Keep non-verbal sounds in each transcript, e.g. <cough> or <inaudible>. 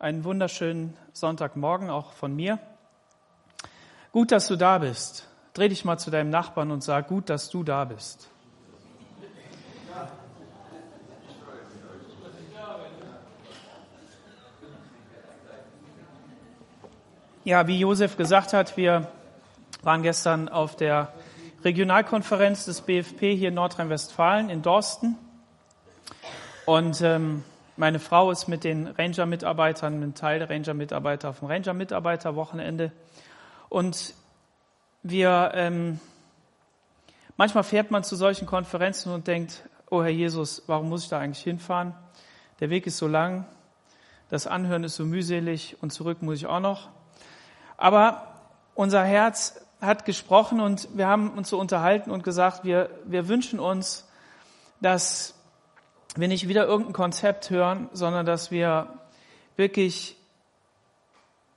Einen wunderschönen Sonntagmorgen auch von mir. Gut, dass du da bist. Dreh dich mal zu deinem Nachbarn und sag, gut, dass du da bist. Ja, wie Josef gesagt hat, wir waren gestern auf der Regionalkonferenz des BFP hier in Nordrhein-Westfalen in Dorsten. Und ähm, meine Frau ist mit den Ranger-Mitarbeitern, ein Teil der Ranger-Mitarbeiter auf dem Ranger-Mitarbeiter-Wochenende. Und wir, ähm, manchmal fährt man zu solchen Konferenzen und denkt, oh Herr Jesus, warum muss ich da eigentlich hinfahren? Der Weg ist so lang, das Anhören ist so mühselig und zurück muss ich auch noch. Aber unser Herz hat gesprochen und wir haben uns so unterhalten und gesagt, wir, wir wünschen uns, dass wir nicht wieder irgendein Konzept hören, sondern dass wir wirklich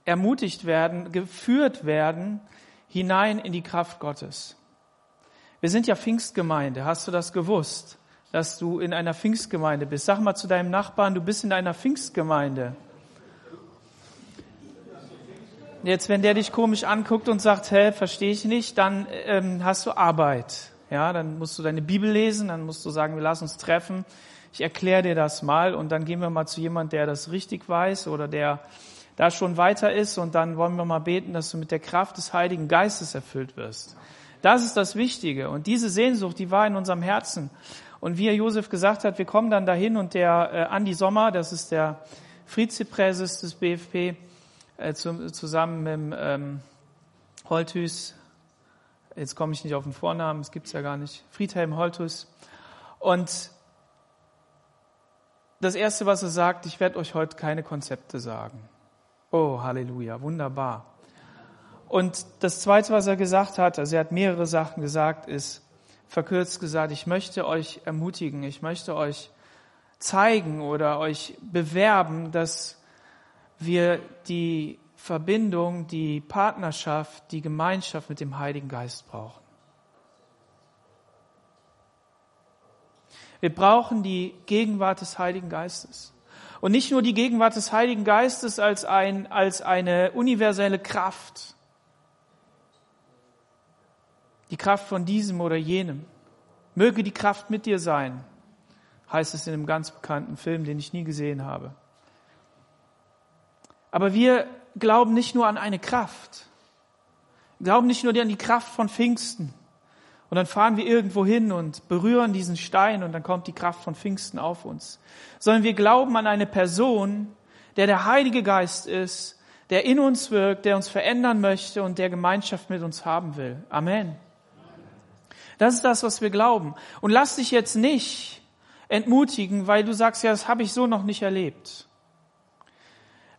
ermutigt werden, geführt werden hinein in die Kraft Gottes. Wir sind ja Pfingstgemeinde. Hast du das gewusst, dass du in einer Pfingstgemeinde bist? Sag mal zu deinem Nachbarn, du bist in einer Pfingstgemeinde. Jetzt, wenn der dich komisch anguckt und sagt, hä, verstehe ich nicht, dann ähm, hast du Arbeit. Ja, dann musst du deine Bibel lesen, dann musst du sagen, wir lassen uns treffen ich erkläre dir das mal und dann gehen wir mal zu jemand, der das richtig weiß oder der da schon weiter ist und dann wollen wir mal beten, dass du mit der Kraft des Heiligen Geistes erfüllt wirst. Das ist das Wichtige und diese Sehnsucht, die war in unserem Herzen. Und wie Josef gesagt hat, wir kommen dann dahin und der äh, Andi Sommer, das ist der Vizepräses des BFP, äh, zu, zusammen mit ähm, Holthus, jetzt komme ich nicht auf den Vornamen, es gibt's ja gar nicht, Friedhelm Holthus. Und das Erste, was er sagt, ich werde euch heute keine Konzepte sagen. Oh, Halleluja, wunderbar. Und das Zweite, was er gesagt hat, also er hat mehrere Sachen gesagt, ist verkürzt gesagt, ich möchte euch ermutigen, ich möchte euch zeigen oder euch bewerben, dass wir die Verbindung, die Partnerschaft, die Gemeinschaft mit dem Heiligen Geist brauchen. Wir brauchen die Gegenwart des Heiligen Geistes. Und nicht nur die Gegenwart des Heiligen Geistes als, ein, als eine universelle Kraft. Die Kraft von diesem oder jenem. Möge die Kraft mit dir sein, heißt es in einem ganz bekannten Film, den ich nie gesehen habe. Aber wir glauben nicht nur an eine Kraft. Wir glauben nicht nur an die Kraft von Pfingsten. Und dann fahren wir irgendwo hin und berühren diesen Stein und dann kommt die Kraft von Pfingsten auf uns. Sondern wir glauben an eine Person, der der Heilige Geist ist, der in uns wirkt, der uns verändern möchte und der Gemeinschaft mit uns haben will. Amen. Das ist das, was wir glauben. Und lass dich jetzt nicht entmutigen, weil du sagst, ja, das habe ich so noch nicht erlebt.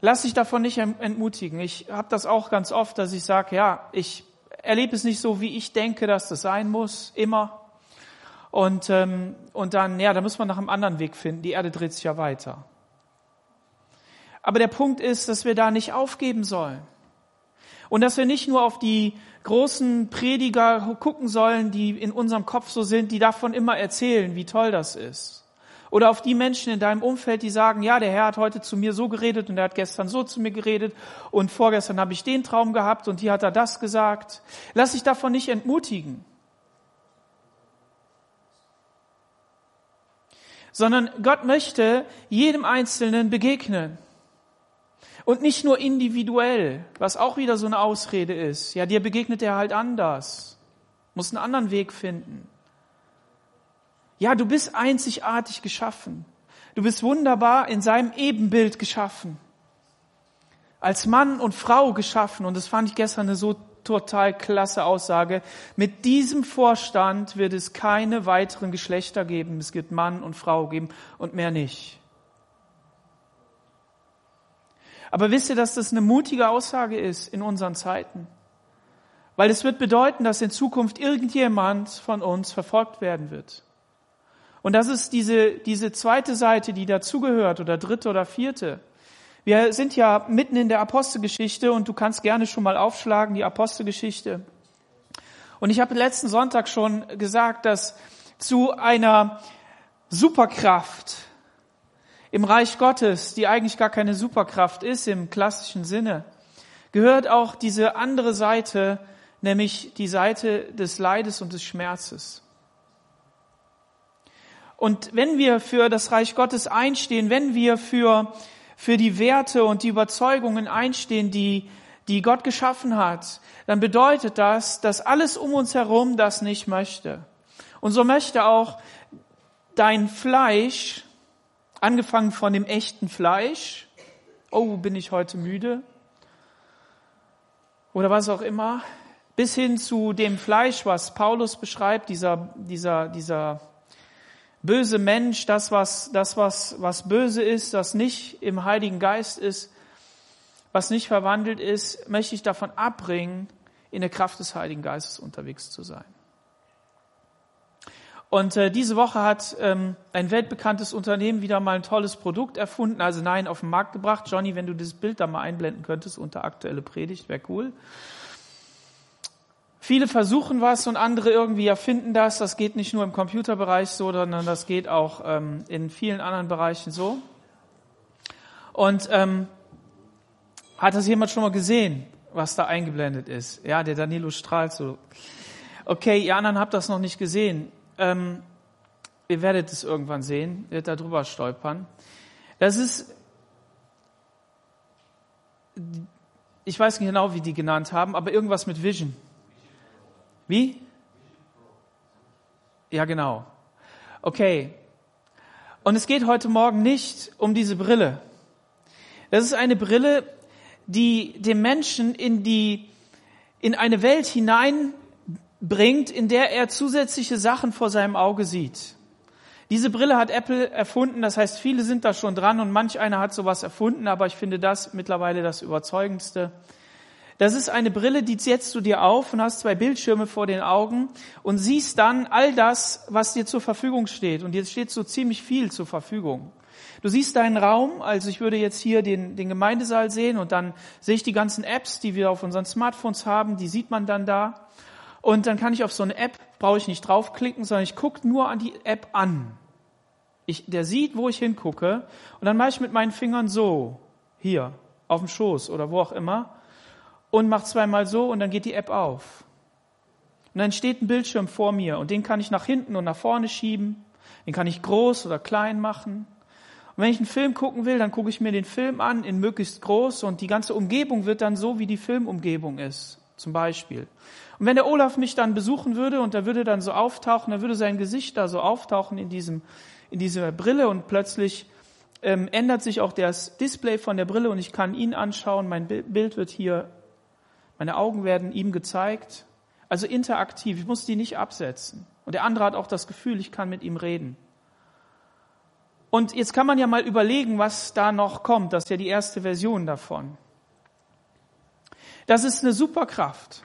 Lass dich davon nicht entmutigen. Ich habe das auch ganz oft, dass ich sage, ja, ich erlebe es nicht so, wie ich denke, dass das sein muss, immer. Und, ähm, und dann, ja, da muss man nach einem anderen Weg finden. Die Erde dreht sich ja weiter. Aber der Punkt ist, dass wir da nicht aufgeben sollen. Und dass wir nicht nur auf die großen Prediger gucken sollen, die in unserem Kopf so sind, die davon immer erzählen, wie toll das ist. Oder auf die Menschen in deinem Umfeld, die sagen, ja, der Herr hat heute zu mir so geredet und er hat gestern so zu mir geredet und vorgestern habe ich den Traum gehabt und hier hat er das gesagt. Lass dich davon nicht entmutigen. Sondern Gott möchte jedem Einzelnen begegnen. Und nicht nur individuell, was auch wieder so eine Ausrede ist. Ja, dir begegnet er halt anders. Muss einen anderen Weg finden. Ja, du bist einzigartig geschaffen. Du bist wunderbar in seinem Ebenbild geschaffen. Als Mann und Frau geschaffen. Und das fand ich gestern eine so total klasse Aussage. Mit diesem Vorstand wird es keine weiteren Geschlechter geben. Es wird Mann und Frau geben und mehr nicht. Aber wisst ihr, dass das eine mutige Aussage ist in unseren Zeiten? Weil es wird bedeuten, dass in Zukunft irgendjemand von uns verfolgt werden wird. Und das ist diese, diese zweite Seite, die dazugehört oder dritte oder vierte. Wir sind ja mitten in der Apostelgeschichte und du kannst gerne schon mal aufschlagen, die Apostelgeschichte. Und ich habe letzten Sonntag schon gesagt, dass zu einer Superkraft Im Reich Gottes, die eigentlich gar keine Superkraft ist im klassischen Sinne, gehört auch diese andere Seite, nämlich die Seite des Leides und des Schmerzes. Und wenn wir für das Reich Gottes einstehen, wenn wir für, für die Werte und die Überzeugungen einstehen, die, die Gott geschaffen hat, dann bedeutet das, dass alles um uns herum das nicht möchte. Und so möchte auch dein Fleisch Angefangen von dem echten Fleisch. Oh, bin ich heute müde? Oder was auch immer. Bis hin zu dem Fleisch, was Paulus beschreibt, dieser, dieser, dieser böse Mensch, das was, das was, was böse ist, das nicht im Heiligen Geist ist, was nicht verwandelt ist, möchte ich davon abbringen, in der Kraft des Heiligen Geistes unterwegs zu sein. Und äh, diese Woche hat ähm, ein weltbekanntes Unternehmen wieder mal ein tolles Produkt erfunden, also nein, auf den Markt gebracht. Johnny, wenn du dieses Bild da mal einblenden könntest unter aktuelle Predigt, wäre cool. Viele versuchen was und andere irgendwie erfinden das. Das geht nicht nur im Computerbereich so, sondern das geht auch ähm, in vielen anderen Bereichen so. Und ähm, hat das jemand schon mal gesehen, was da eingeblendet ist? Ja, der Danilo strahlt so. Okay, ihr anderen habt das noch nicht gesehen ähm, ihr werdet es irgendwann sehen, ihr werdet da drüber stolpern. Das ist, ich weiß nicht genau, wie die genannt haben, aber irgendwas mit Vision. Wie? Ja, genau. Okay. Und es geht heute Morgen nicht um diese Brille. Das ist eine Brille, die dem Menschen in die, in eine Welt hinein bringt, in der er zusätzliche Sachen vor seinem Auge sieht. Diese Brille hat Apple erfunden, das heißt, viele sind da schon dran und manch einer hat sowas erfunden, aber ich finde das mittlerweile das Überzeugendste. Das ist eine Brille, die setzt du dir auf und hast zwei Bildschirme vor den Augen und siehst dann all das, was dir zur Verfügung steht. Und jetzt steht so ziemlich viel zur Verfügung. Du siehst deinen Raum, also ich würde jetzt hier den, den Gemeindesaal sehen und dann sehe ich die ganzen Apps, die wir auf unseren Smartphones haben, die sieht man dann da. Und dann kann ich auf so eine App, brauche ich nicht draufklicken, sondern ich gucke nur an die App an. Ich, der sieht, wo ich hingucke. Und dann mache ich mit meinen Fingern so, hier, auf dem Schoß oder wo auch immer. Und mache zweimal so und dann geht die App auf. Und dann steht ein Bildschirm vor mir und den kann ich nach hinten und nach vorne schieben. Den kann ich groß oder klein machen. Und wenn ich einen Film gucken will, dann gucke ich mir den Film an in möglichst groß und die ganze Umgebung wird dann so, wie die Filmumgebung ist, zum Beispiel. Und wenn der Olaf mich dann besuchen würde und er würde dann so auftauchen, er würde sein Gesicht da so auftauchen in diesem, in dieser Brille und plötzlich ähm, ändert sich auch das Display von der Brille und ich kann ihn anschauen, mein Bild wird hier, meine Augen werden ihm gezeigt. Also interaktiv, ich muss die nicht absetzen. Und der andere hat auch das Gefühl, ich kann mit ihm reden. Und jetzt kann man ja mal überlegen, was da noch kommt. Das ist ja die erste Version davon. Das ist eine Superkraft.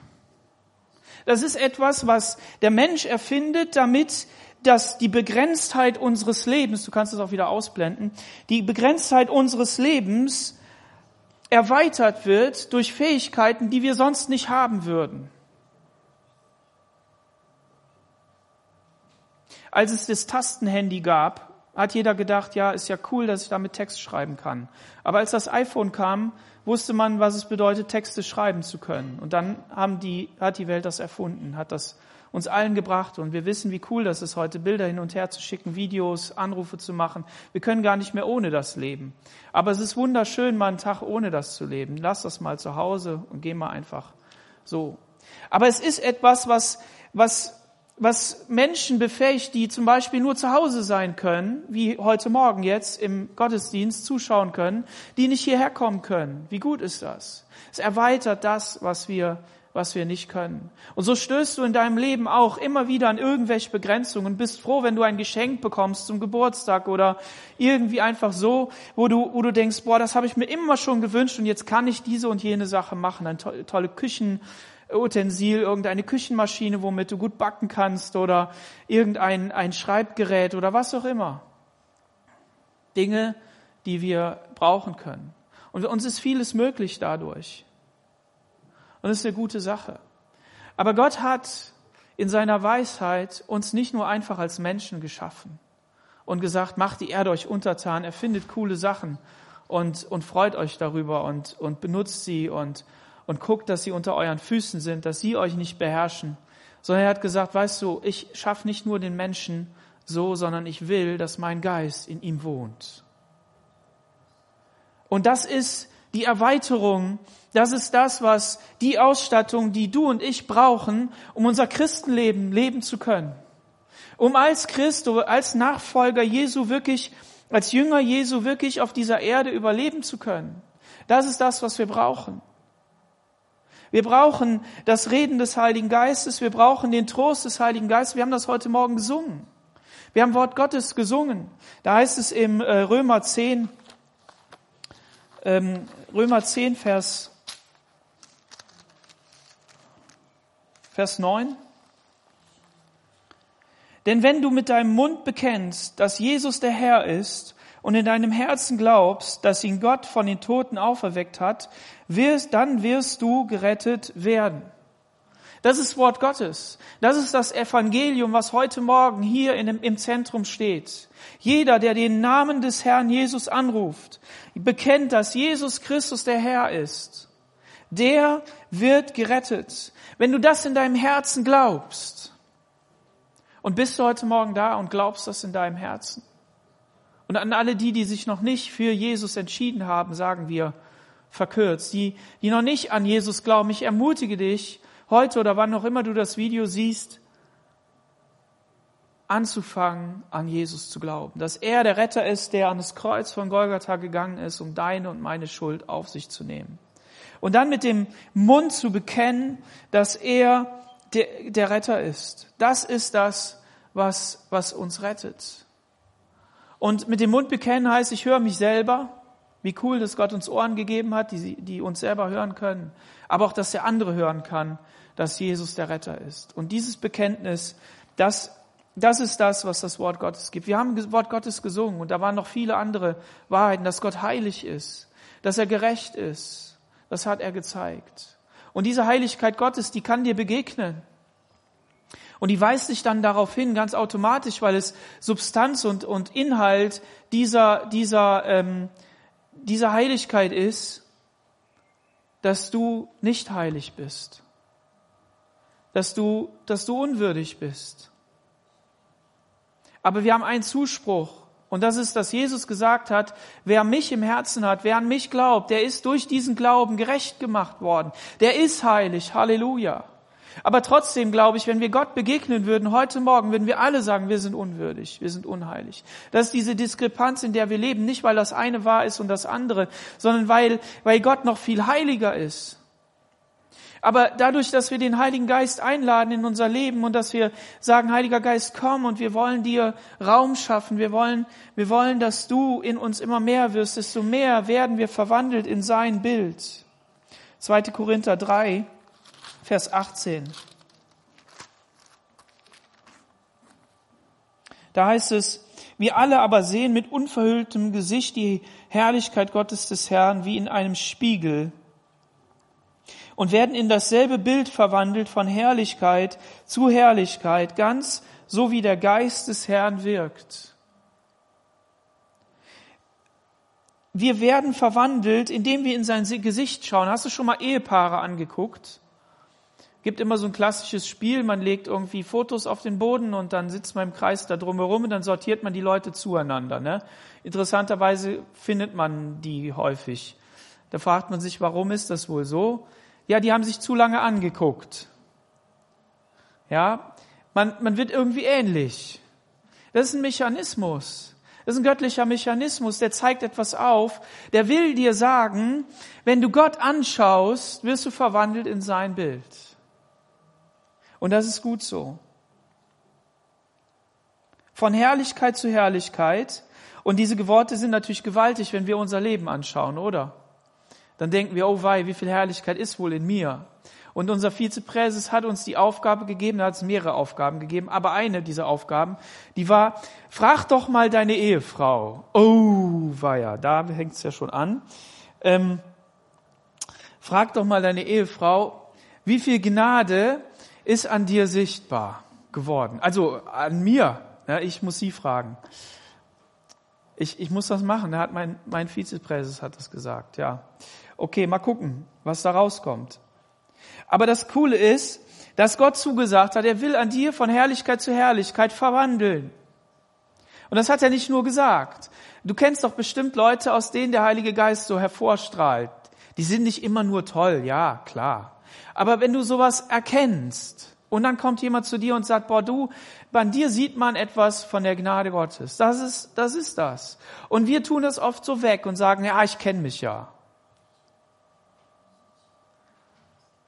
Das ist etwas, was der Mensch erfindet, damit dass die Begrenztheit unseres Lebens, du kannst es auch wieder ausblenden, die Begrenztheit unseres Lebens erweitert wird durch Fähigkeiten, die wir sonst nicht haben würden. Als es das Tastenhandy gab, hat jeder gedacht, ja, ist ja cool, dass ich damit Text schreiben kann. Aber als das iPhone kam, wusste man, was es bedeutet, Texte schreiben zu können. Und dann haben die, hat die Welt das erfunden, hat das uns allen gebracht. Und wir wissen, wie cool das ist, heute Bilder hin und her zu schicken, Videos, Anrufe zu machen. Wir können gar nicht mehr ohne das leben. Aber es ist wunderschön, mal einen Tag ohne das zu leben. Lass das mal zu Hause und geh mal einfach so. Aber es ist etwas, was, was was Menschen befähigt, die zum Beispiel nur zu Hause sein können, wie heute Morgen jetzt im Gottesdienst zuschauen können, die nicht hierher kommen können. Wie gut ist das? Es erweitert das, was wir, was wir nicht können. Und so stößt du in deinem Leben auch immer wieder an irgendwelche Begrenzungen und bist froh, wenn du ein Geschenk bekommst zum Geburtstag oder irgendwie einfach so, wo du, wo du denkst, boah, das habe ich mir immer schon gewünscht und jetzt kann ich diese und jene Sache machen. Eine tolle Küchen, Utensil, irgendeine Küchenmaschine, womit du gut backen kannst oder irgendein ein Schreibgerät oder was auch immer. Dinge, die wir brauchen können. Und uns ist vieles möglich dadurch. Und das ist eine gute Sache. Aber Gott hat in seiner Weisheit uns nicht nur einfach als Menschen geschaffen. und gesagt, macht die Erde euch untertan, erfindet coole Sachen und, und freut euch darüber und, und benutzt sie und, und guckt, dass sie unter euren Füßen sind, dass sie euch nicht beherrschen. Sondern er hat gesagt, weißt du, ich schaffe nicht nur den Menschen so, sondern ich will, dass mein Geist in ihm wohnt. Und das ist die Erweiterung, das ist das, was die Ausstattung, die du und ich brauchen, um unser Christenleben leben zu können um als Christ, als Nachfolger Jesu wirklich, als Jünger Jesu wirklich auf dieser Erde überleben zu können. Das ist das, was wir brauchen. Wir brauchen das Reden des Heiligen Geistes, wir brauchen den Trost des Heiligen Geistes. Wir haben das heute Morgen gesungen. Wir haben Wort Gottes gesungen. Da heißt es im äh, Römer 10, ähm, Römer 10, Vers, Vers 9. Denn wenn du mit deinem Mund bekennst, dass Jesus der Herr ist und in deinem Herzen glaubst, dass ihn Gott von den Toten auferweckt hat, wirst, dann wirst du gerettet werden. Das ist Wort Gottes. Das ist das Evangelium, was heute Morgen hier dem, im Zentrum steht. Jeder, der den Namen des Herrn Jesus anruft, bekennt, dass Jesus Christus der Herr ist, der wird gerettet. Wenn du das in deinem Herzen glaubst, und bist du heute Morgen da und glaubst das in deinem Herzen? Und an alle die, die sich noch nicht für Jesus entschieden haben, sagen wir verkürzt, die, die noch nicht an Jesus glauben, ich ermutige dich, heute oder wann auch immer du das Video siehst, anzufangen, an Jesus zu glauben. Dass er der Retter ist, der an das Kreuz von Golgatha gegangen ist, um deine und meine Schuld auf sich zu nehmen. Und dann mit dem Mund zu bekennen, dass er der, der Retter ist. Das ist das, was, was uns rettet. Und mit dem Mund bekennen heißt, ich höre mich selber. Wie cool, dass Gott uns Ohren gegeben hat, die, die uns selber hören können. Aber auch, dass der andere hören kann, dass Jesus der Retter ist. Und dieses Bekenntnis, das, das ist das, was das Wort Gottes gibt. Wir haben das Wort Gottes gesungen und da waren noch viele andere Wahrheiten, dass Gott heilig ist, dass er gerecht ist. Das hat er gezeigt. Und diese Heiligkeit Gottes, die kann dir begegnen. Und die weist sich dann darauf hin, ganz automatisch, weil es Substanz und, und Inhalt dieser, dieser, ähm, dieser Heiligkeit ist, dass du nicht heilig bist, dass du, dass du unwürdig bist. Aber wir haben einen Zuspruch und das ist, dass Jesus gesagt hat, wer mich im Herzen hat, wer an mich glaubt, der ist durch diesen Glauben gerecht gemacht worden. Der ist heilig. Halleluja. Aber trotzdem glaube ich, wenn wir Gott begegnen würden heute Morgen, würden wir alle sagen, wir sind unwürdig, wir sind unheilig. Das ist diese Diskrepanz, in der wir leben, nicht weil das eine wahr ist und das andere, sondern weil, weil Gott noch viel heiliger ist. Aber dadurch, dass wir den Heiligen Geist einladen in unser Leben und dass wir sagen, Heiliger Geist, komm und wir wollen dir Raum schaffen, wir wollen, wir wollen, dass du in uns immer mehr wirst, desto mehr werden wir verwandelt in sein Bild. 2. Korinther 3, Vers 18. Da heißt es, wir alle aber sehen mit unverhülltem Gesicht die Herrlichkeit Gottes des Herrn wie in einem Spiegel und werden in dasselbe Bild verwandelt von Herrlichkeit zu Herrlichkeit, ganz so wie der Geist des Herrn wirkt. Wir werden verwandelt, indem wir in sein Gesicht schauen. Hast du schon mal Ehepaare angeguckt? Gibt immer so ein klassisches Spiel, man legt irgendwie Fotos auf den Boden und dann sitzt man im Kreis da drumherum und dann sortiert man die Leute zueinander. Ne? Interessanterweise findet man die häufig. Da fragt man sich, warum ist das wohl so? ja, die haben sich zu lange angeguckt. Ja, man, man wird irgendwie ähnlich. Das ist ein Mechanismus. Das ist ein göttlicher Mechanismus, der zeigt etwas auf. Der will dir sagen, wenn du Gott anschaust, wirst du verwandelt in sein Bild. Und das ist gut so. Von Herrlichkeit zu Herrlichkeit. Und diese Worte sind natürlich gewaltig, wenn wir unser Leben anschauen, oder? dann denken wir, oh wei, wie viel Herrlichkeit ist wohl in mir? Und unser Vizepräses hat uns die Aufgabe gegeben, er hat uns mehrere Aufgaben gegeben, aber eine dieser Aufgaben, die war, frag doch mal deine Ehefrau. Oh, weia, da hängt es ja schon an. Ähm, frag doch mal deine Ehefrau, wie viel Gnade ist an dir sichtbar geworden? Also an mir, ja, ich muss sie fragen. Ich, ich muss das machen. Da hat mein, mein Vizepräses hat das gesagt, ja. Okay, mal gucken, was da rauskommt. Aber das Coole ist, dass Gott zugesagt hat, er will an dir von Herrlichkeit zu Herrlichkeit verwandeln. Und das hat er nicht nur gesagt. Du kennst doch bestimmt Leute, aus denen der Heilige Geist so hervorstrahlt. Die sind nicht immer nur toll, ja, klar. Aber wenn du sowas erkennst und dann kommt jemand zu dir und sagt, boah, du, bei dir sieht man etwas von der Gnade Gottes. Das ist, das ist das. Und wir tun das oft so weg und sagen, ja, ich kenne mich ja.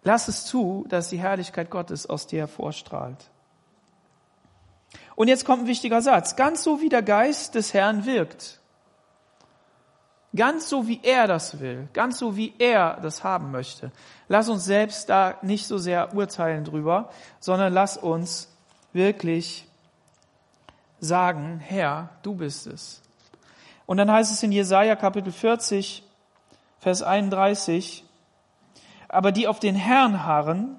Lass es zu, dass die Herrlichkeit Gottes aus dir hervorstrahlt. Und jetzt kommt ein wichtiger Satz. Ganz so wie der Geist des Herrn wirkt. Ganz so wie er das will. Ganz so wie er das haben möchte. Lass uns selbst da nicht so sehr urteilen drüber, sondern lass uns wirklich sagen, Herr, du bist es. Und dann heißt es in Jesaja Kapitel 40, Vers 31, aber die auf den Herrn harren,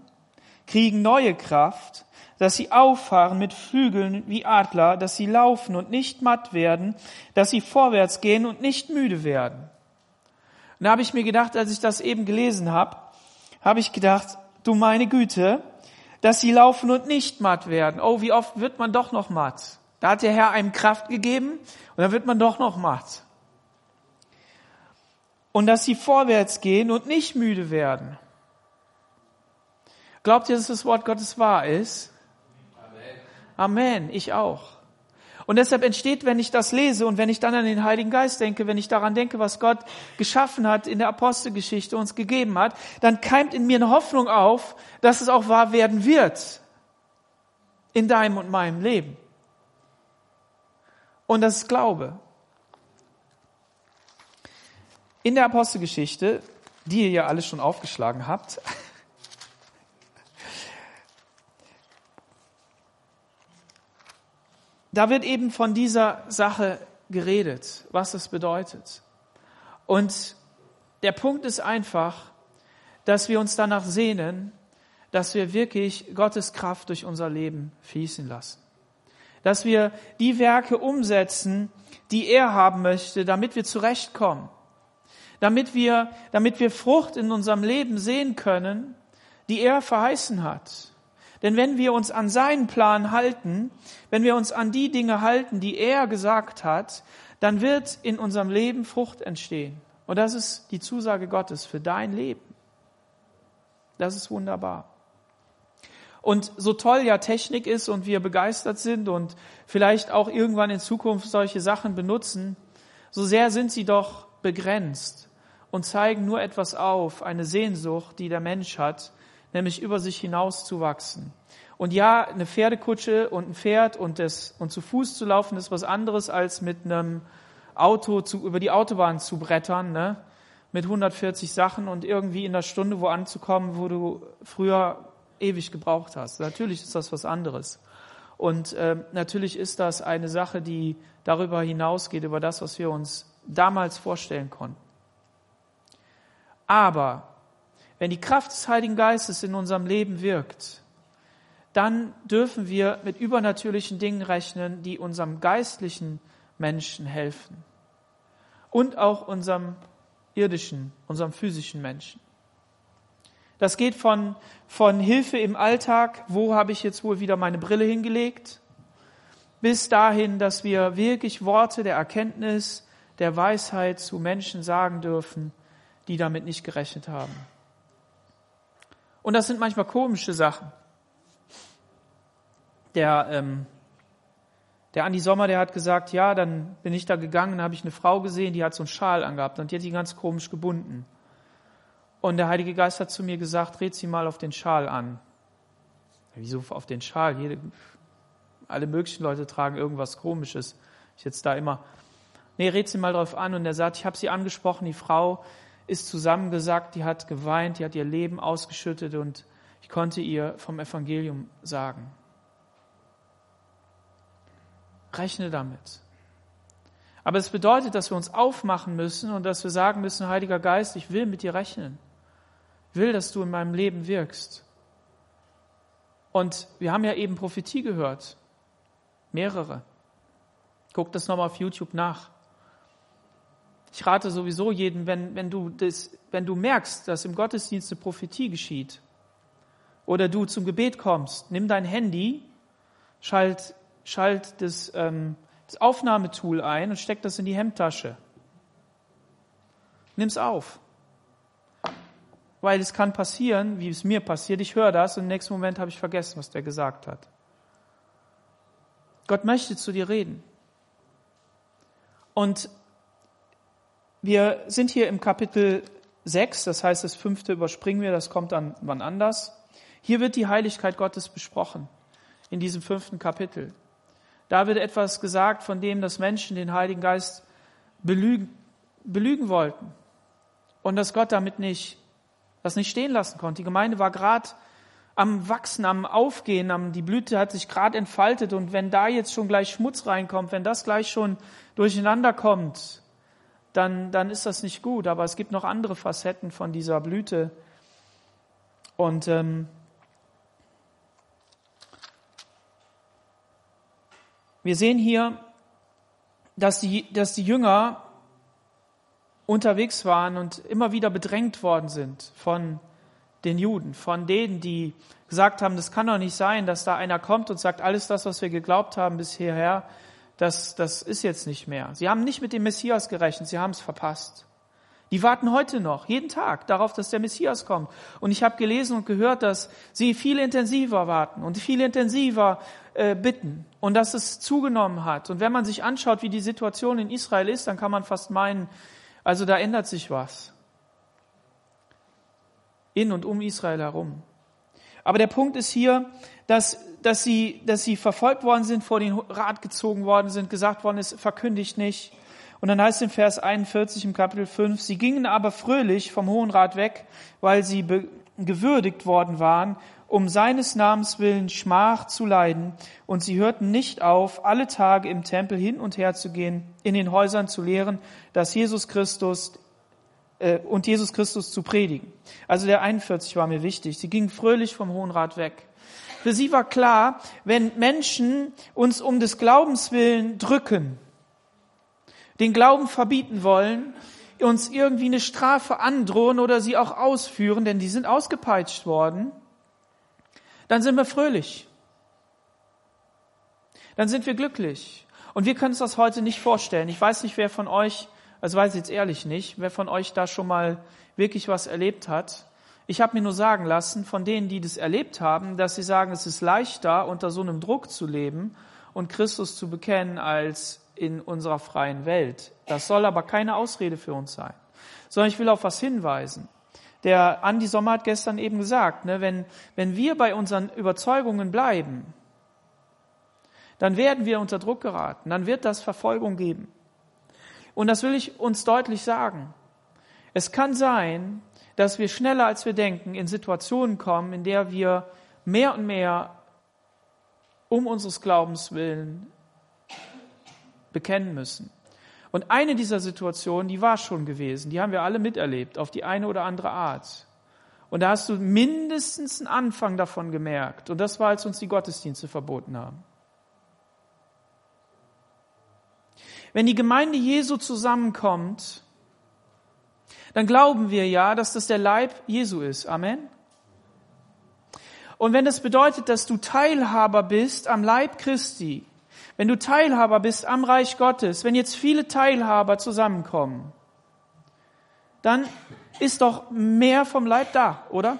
kriegen neue Kraft, dass sie auffahren mit Flügeln wie Adler, dass sie laufen und nicht matt werden, dass sie vorwärts gehen und nicht müde werden. Und da habe ich mir gedacht, als ich das eben gelesen habe, habe ich gedacht, du meine Güte, dass sie laufen und nicht matt werden. Oh, wie oft wird man doch noch matt? Da hat der Herr einem Kraft gegeben und dann wird man doch noch matt. Und dass sie vorwärts gehen und nicht müde werden. Glaubt ihr, dass das Wort Gottes wahr ist? Amen. Ich auch. Und deshalb entsteht, wenn ich das lese und wenn ich dann an den Heiligen Geist denke, wenn ich daran denke, was Gott geschaffen hat, in der Apostelgeschichte uns gegeben hat, dann keimt in mir eine Hoffnung auf, dass es auch wahr werden wird in deinem und meinem Leben. Und das ist Glaube. In der Apostelgeschichte, die ihr ja alle schon aufgeschlagen habt, <laughs> da wird eben von dieser Sache geredet, was es bedeutet. Und der Punkt ist einfach, dass wir uns danach sehnen, dass wir wirklich Gottes Kraft durch unser Leben fließen lassen. Dass wir die Werke umsetzen, die er haben möchte, damit wir zurechtkommen. Damit wir, damit wir Frucht in unserem Leben sehen können, die er verheißen hat. Denn wenn wir uns an seinen Plan halten, wenn wir uns an die Dinge halten, die er gesagt hat, dann wird in unserem Leben Frucht entstehen. Und das ist die Zusage Gottes für dein Leben. Das ist wunderbar. Und so toll ja Technik ist und wir begeistert sind und vielleicht auch irgendwann in Zukunft solche Sachen benutzen, so sehr sind sie doch begrenzt und zeigen nur etwas auf, eine Sehnsucht, die der Mensch hat, nämlich über sich hinaus zu wachsen. Und ja, eine Pferdekutsche und ein Pferd und, das, und zu Fuß zu laufen ist was anderes als mit einem Auto zu, über die Autobahn zu brettern, ne? mit 140 Sachen und irgendwie in der Stunde wo anzukommen, wo du früher ewig gebraucht hast. Natürlich ist das was anderes. Und äh, natürlich ist das eine Sache, die darüber hinausgeht, über das, was wir uns damals vorstellen konnten. Aber wenn die Kraft des Heiligen Geistes in unserem Leben wirkt, dann dürfen wir mit übernatürlichen Dingen rechnen, die unserem geistlichen Menschen helfen und auch unserem irdischen, unserem physischen Menschen. Das geht von, von Hilfe im Alltag, wo habe ich jetzt wohl wieder meine Brille hingelegt, bis dahin, dass wir wirklich Worte der Erkenntnis, der Weisheit zu Menschen sagen dürfen, die damit nicht gerechnet haben. Und das sind manchmal komische Sachen. Der, ähm, der Andi Sommer, der hat gesagt, ja, dann bin ich da gegangen, dann habe ich eine Frau gesehen, die hat so einen Schal angehabt und die hat die ganz komisch gebunden. Und der Heilige Geist hat zu mir gesagt, red sie mal auf den Schal an. Wieso auf den Schal? Jede, alle möglichen Leute tragen irgendwas Komisches. Ich jetzt da immer. Nee, red sie mal drauf an. Und er sagt, ich habe sie angesprochen, die Frau, ist zusammengesackt, die hat geweint, die hat ihr Leben ausgeschüttet und ich konnte ihr vom Evangelium sagen. Rechne damit. Aber es bedeutet, dass wir uns aufmachen müssen und dass wir sagen müssen, Heiliger Geist, ich will mit dir rechnen. Ich will, dass du in meinem Leben wirkst. Und wir haben ja eben Prophetie gehört. Mehrere. Guck das nochmal auf YouTube nach. Ich rate sowieso jeden, wenn, wenn, du das, wenn du merkst, dass im Gottesdienst eine Prophetie geschieht oder du zum Gebet kommst, nimm dein Handy, schalt, schalt das, ähm, das Aufnahmetool ein und steck das in die Hemdtasche. Nimm's auf. Weil es kann passieren, wie es mir passiert, ich höre das und im nächsten Moment habe ich vergessen, was der gesagt hat. Gott möchte zu dir reden. Und wir sind hier im Kapitel 6, das heißt, das fünfte überspringen wir, das kommt dann wann anders. Hier wird die Heiligkeit Gottes besprochen, in diesem fünften Kapitel. Da wird etwas gesagt, von dem dass Menschen den Heiligen Geist belügen, belügen wollten. Und dass Gott damit nicht, das nicht stehen lassen konnte. Die Gemeinde war gerade am Wachsen, am Aufgehen, am, die Blüte hat sich gerade entfaltet und wenn da jetzt schon gleich Schmutz reinkommt, wenn das gleich schon durcheinander kommt, dann, dann ist das nicht gut. Aber es gibt noch andere Facetten von dieser Blüte. Und ähm, wir sehen hier, dass die, dass die Jünger unterwegs waren und immer wieder bedrängt worden sind von den Juden, von denen, die gesagt haben, das kann doch nicht sein, dass da einer kommt und sagt, alles das, was wir geglaubt haben bis hierher, das, das ist jetzt nicht mehr. Sie haben nicht mit dem Messias gerechnet, sie haben es verpasst. Die warten heute noch, jeden Tag, darauf, dass der Messias kommt. Und ich habe gelesen und gehört, dass sie viel intensiver warten und viel intensiver äh, bitten und dass es zugenommen hat. Und wenn man sich anschaut, wie die Situation in Israel ist, dann kann man fast meinen, also da ändert sich was. In und um Israel herum. Aber der Punkt ist hier, dass dass sie, dass sie verfolgt worden sind, vor den Rat gezogen worden sind, gesagt worden ist, verkündigt nicht. Und dann heißt in Vers 41 im Kapitel 5, sie gingen aber fröhlich vom Hohen Rat weg, weil sie gewürdigt worden waren, um seines Namens willen Schmach zu leiden. Und sie hörten nicht auf, alle Tage im Tempel hin und her zu gehen, in den Häusern zu lehren, dass Jesus Christus äh, und Jesus Christus zu predigen. Also der 41 war mir wichtig. Sie gingen fröhlich vom Hohen Rat weg. Für sie war klar, wenn Menschen uns um des Glaubens willen drücken, den Glauben verbieten wollen, uns irgendwie eine Strafe androhen oder sie auch ausführen, denn die sind ausgepeitscht worden, dann sind wir fröhlich. Dann sind wir glücklich. Und wir können uns das heute nicht vorstellen. Ich weiß nicht, wer von euch, also weiß ich jetzt ehrlich nicht, wer von euch da schon mal wirklich was erlebt hat. Ich habe mir nur sagen lassen von denen, die das erlebt haben, dass sie sagen, es ist leichter, unter so einem Druck zu leben und Christus zu bekennen, als in unserer freien Welt. Das soll aber keine Ausrede für uns sein, sondern ich will auf was hinweisen. Der Andi Sommer hat gestern eben gesagt, ne, wenn, wenn wir bei unseren Überzeugungen bleiben, dann werden wir unter Druck geraten, dann wird das Verfolgung geben. Und das will ich uns deutlich sagen. Es kann sein, dass wir schneller als wir denken in Situationen kommen, in der wir mehr und mehr um unseres Glaubens willen bekennen müssen. Und eine dieser Situationen, die war schon gewesen, die haben wir alle miterlebt, auf die eine oder andere Art. Und da hast du mindestens einen Anfang davon gemerkt. Und das war, als uns die Gottesdienste verboten haben. Wenn die Gemeinde Jesu zusammenkommt, dann glauben wir ja, dass das der Leib Jesu ist. Amen. Und wenn das bedeutet, dass du Teilhaber bist am Leib Christi, wenn du Teilhaber bist am Reich Gottes, wenn jetzt viele Teilhaber zusammenkommen, dann ist doch mehr vom Leib da, oder?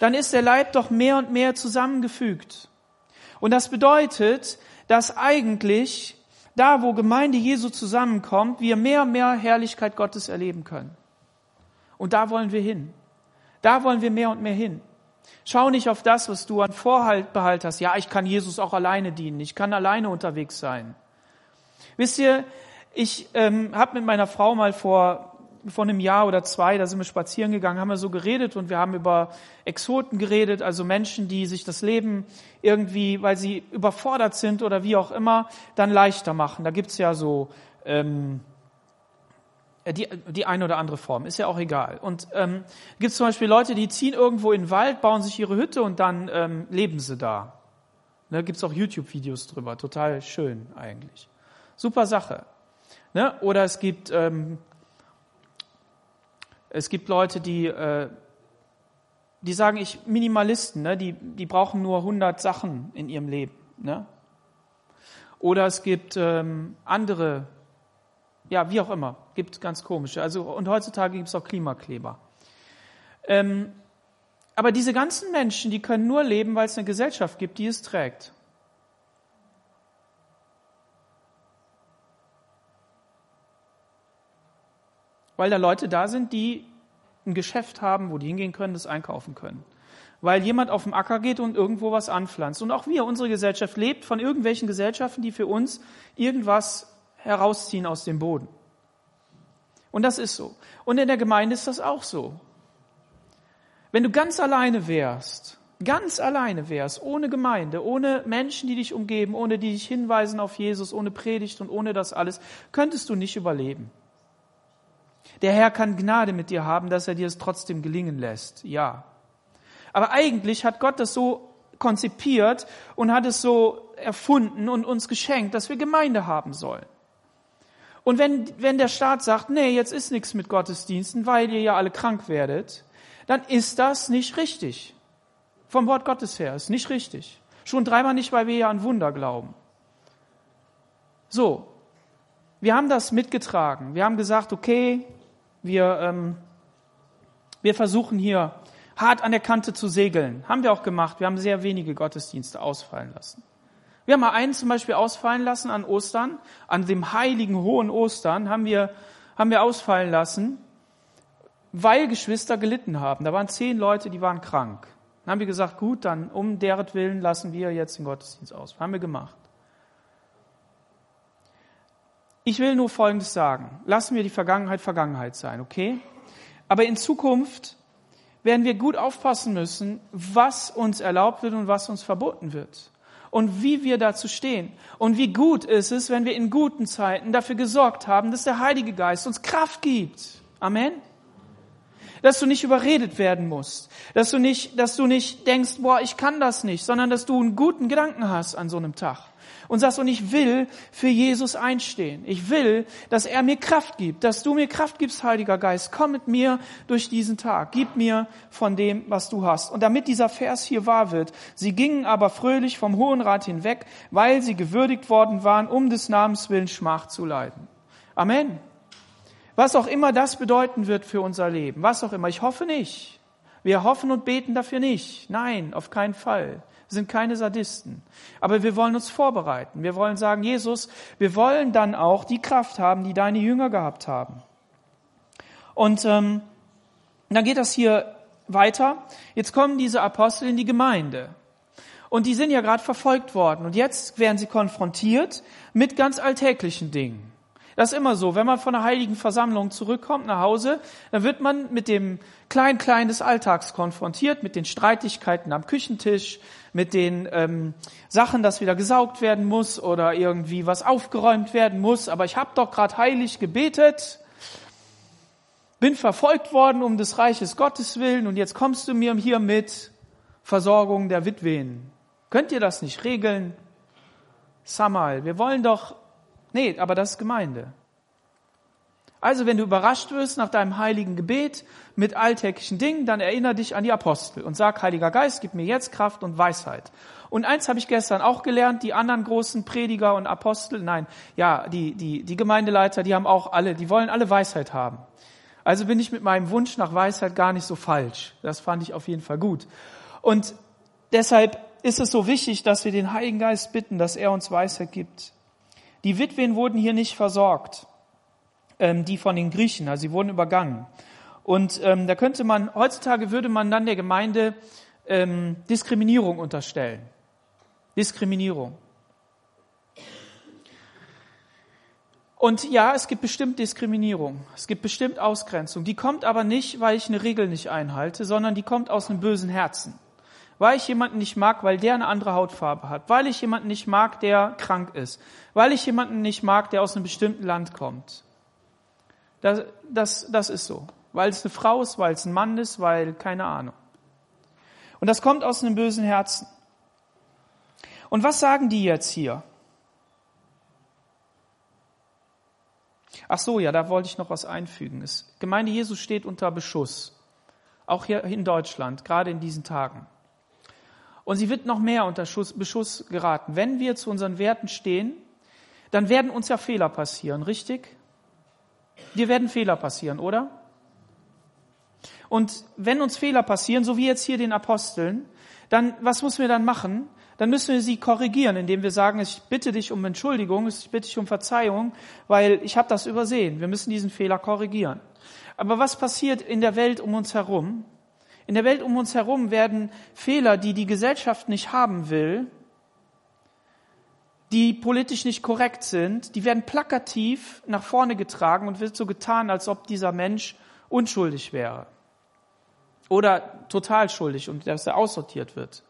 Dann ist der Leib doch mehr und mehr zusammengefügt. Und das bedeutet, dass eigentlich da wo Gemeinde Jesu zusammenkommt, wir mehr und mehr Herrlichkeit Gottes erleben können. Und da wollen wir hin. Da wollen wir mehr und mehr hin. Schau nicht auf das, was du an Vorbehalt hast. Ja, ich kann Jesus auch alleine dienen. Ich kann alleine unterwegs sein. Wisst ihr, ich ähm, habe mit meiner Frau mal vor von einem Jahr oder zwei, da sind wir spazieren gegangen, haben wir so geredet und wir haben über Exoten geredet, also Menschen, die sich das Leben irgendwie, weil sie überfordert sind oder wie auch immer, dann leichter machen. Da gibt's ja so ähm, die, die eine oder andere Form, ist ja auch egal. Und ähm, gibt zum Beispiel Leute, die ziehen irgendwo in den Wald, bauen sich ihre Hütte und dann ähm, leben sie da. Da gibt's auch YouTube-Videos drüber, total schön eigentlich. Super Sache. Ne? Oder es gibt, ähm, es gibt Leute, die, äh, die sagen, ich Minimalisten, ne? die, die brauchen nur 100 Sachen in ihrem Leben. Ne? Oder es gibt ähm, andere, ja, wie auch immer, gibt ganz komische. Also, und heutzutage gibt es auch Klimakleber. Ähm, aber diese ganzen Menschen, die können nur leben, weil es eine Gesellschaft gibt, die es trägt. Weil da Leute da sind, die ein Geschäft haben, wo die hingehen können, das einkaufen können. Weil jemand auf dem Acker geht und irgendwo was anpflanzt. Und auch wir, unsere Gesellschaft lebt von irgendwelchen Gesellschaften, die für uns irgendwas herausziehen aus dem Boden. Und das ist so. Und in der Gemeinde ist das auch so. Wenn du ganz alleine wärst, ganz alleine wärst, ohne Gemeinde, ohne Menschen, die dich umgeben, ohne die dich hinweisen auf Jesus, ohne Predigt und ohne das alles, könntest du nicht überleben. Der Herr kann Gnade mit dir haben, dass er dir es trotzdem gelingen lässt. Ja. Aber eigentlich hat Gott das so konzipiert und hat es so erfunden und uns geschenkt, dass wir Gemeinde haben sollen. Und wenn, wenn der Staat sagt, nee, jetzt ist nichts mit Gottesdiensten, weil ihr ja alle krank werdet, dann ist das nicht richtig. Vom Wort Gottes her ist nicht richtig. Schon dreimal nicht, weil wir ja an Wunder glauben. So, wir haben das mitgetragen. Wir haben gesagt, okay, wir, ähm, wir versuchen hier hart an der Kante zu segeln. Haben wir auch gemacht. Wir haben sehr wenige Gottesdienste ausfallen lassen. Wir haben mal einen zum Beispiel ausfallen lassen an Ostern, an dem heiligen hohen Ostern haben wir, haben wir ausfallen lassen, weil Geschwister gelitten haben. Da waren zehn Leute, die waren krank. Dann haben wir gesagt, gut, dann um deren Willen lassen wir jetzt den Gottesdienst aus. Haben wir gemacht. Ich will nur Folgendes sagen. Lassen wir die Vergangenheit Vergangenheit sein, okay? Aber in Zukunft werden wir gut aufpassen müssen, was uns erlaubt wird und was uns verboten wird. Und wie wir dazu stehen. Und wie gut ist es, wenn wir in guten Zeiten dafür gesorgt haben, dass der Heilige Geist uns Kraft gibt. Amen dass du nicht überredet werden musst, dass du nicht, dass du nicht denkst, boah, ich kann das nicht, sondern dass du einen guten Gedanken hast an so einem Tag und sagst, und ich will für Jesus einstehen. Ich will, dass er mir Kraft gibt, dass du mir Kraft gibst, Heiliger Geist. Komm mit mir durch diesen Tag. Gib mir von dem, was du hast. Und damit dieser Vers hier wahr wird, sie gingen aber fröhlich vom Hohen Rat hinweg, weil sie gewürdigt worden waren, um des Namens willen Schmach zu leiden. Amen. Was auch immer das bedeuten wird für unser Leben, was auch immer. Ich hoffe nicht. Wir hoffen und beten dafür nicht. Nein, auf keinen Fall. Wir sind keine Sadisten. Aber wir wollen uns vorbereiten. Wir wollen sagen, Jesus, wir wollen dann auch die Kraft haben, die deine Jünger gehabt haben. Und ähm, dann geht das hier weiter. Jetzt kommen diese Apostel in die Gemeinde. Und die sind ja gerade verfolgt worden. Und jetzt werden sie konfrontiert mit ganz alltäglichen Dingen. Das ist immer so. Wenn man von der heiligen Versammlung zurückkommt nach Hause, dann wird man mit dem Klein-Klein des Alltags konfrontiert, mit den Streitigkeiten am Küchentisch, mit den ähm, Sachen, dass wieder gesaugt werden muss oder irgendwie was aufgeräumt werden muss. Aber ich habe doch gerade heilig gebetet, bin verfolgt worden um des Reiches Gottes willen und jetzt kommst du mir hier mit Versorgung der Witwen. Könnt ihr das nicht regeln? Samal, wir wollen doch Nee, aber das ist Gemeinde. Also wenn du überrascht wirst nach deinem heiligen Gebet mit alltäglichen Dingen, dann erinnere dich an die Apostel und sag, Heiliger Geist, gib mir jetzt Kraft und Weisheit. Und eins habe ich gestern auch gelernt, die anderen großen Prediger und Apostel, nein, ja, die, die, die Gemeindeleiter, die haben auch alle, die wollen alle Weisheit haben. Also bin ich mit meinem Wunsch nach Weisheit gar nicht so falsch. Das fand ich auf jeden Fall gut. Und deshalb ist es so wichtig, dass wir den Heiligen Geist bitten, dass er uns Weisheit gibt. Die Witwen wurden hier nicht versorgt, ähm, die von den Griechen, also sie wurden übergangen. Und ähm, da könnte man, heutzutage würde man dann der Gemeinde ähm, Diskriminierung unterstellen. Diskriminierung. Und ja, es gibt bestimmt Diskriminierung, es gibt bestimmt Ausgrenzung. Die kommt aber nicht, weil ich eine Regel nicht einhalte, sondern die kommt aus einem bösen Herzen weil ich jemanden nicht mag, weil der eine andere Hautfarbe hat, weil ich jemanden nicht mag, der krank ist, weil ich jemanden nicht mag, der aus einem bestimmten Land kommt. Das, das, das ist so. Weil es eine Frau ist, weil es ein Mann ist, weil keine Ahnung. Und das kommt aus einem bösen Herzen. Und was sagen die jetzt hier? Ach so, ja, da wollte ich noch was einfügen. Es, Gemeinde Jesus steht unter Beschuss. Auch hier in Deutschland, gerade in diesen Tagen. Und sie wird noch mehr unter Schuss, Beschuss geraten. Wenn wir zu unseren Werten stehen, dann werden uns ja Fehler passieren, richtig? Dir werden Fehler passieren, oder? Und wenn uns Fehler passieren, so wie jetzt hier den Aposteln, dann was müssen wir dann machen? Dann müssen wir sie korrigieren, indem wir sagen, ich bitte dich um Entschuldigung, ich bitte dich um Verzeihung, weil ich habe das übersehen. Wir müssen diesen Fehler korrigieren. Aber was passiert in der Welt um uns herum? In der Welt um uns herum werden Fehler, die die Gesellschaft nicht haben will, die politisch nicht korrekt sind, die werden plakativ nach vorne getragen und wird so getan, als ob dieser Mensch unschuldig wäre. Oder total schuldig und dass er aussortiert wird.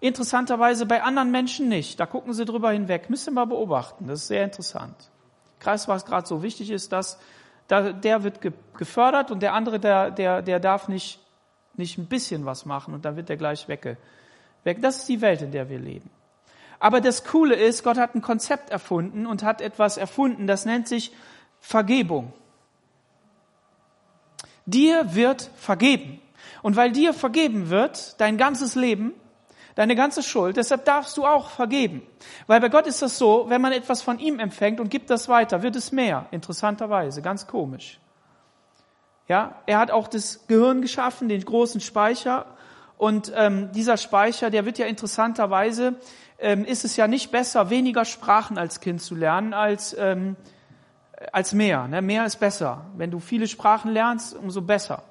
Interessanterweise bei anderen Menschen nicht. Da gucken sie drüber hinweg. Müssen wir beobachten. Das ist sehr interessant. Kreis, was gerade so wichtig ist, dass der wird gefördert und der andere, der, der, der darf nicht, nicht ein bisschen was machen und dann wird er gleich weg. Das ist die Welt, in der wir leben. Aber das Coole ist, Gott hat ein Konzept erfunden und hat etwas erfunden, das nennt sich Vergebung. Dir wird vergeben. Und weil dir vergeben wird, dein ganzes Leben, deine ganze Schuld, deshalb darfst du auch vergeben. Weil bei Gott ist das so, wenn man etwas von ihm empfängt und gibt das weiter, wird es mehr. Interessanterweise, ganz komisch. Ja, er hat auch das Gehirn geschaffen, den großen Speicher. Und ähm, dieser Speicher, der wird ja interessanterweise, ähm, ist es ja nicht besser, weniger Sprachen als Kind zu lernen, als, ähm, als mehr. Ne? Mehr ist besser. Wenn du viele Sprachen lernst, umso besser.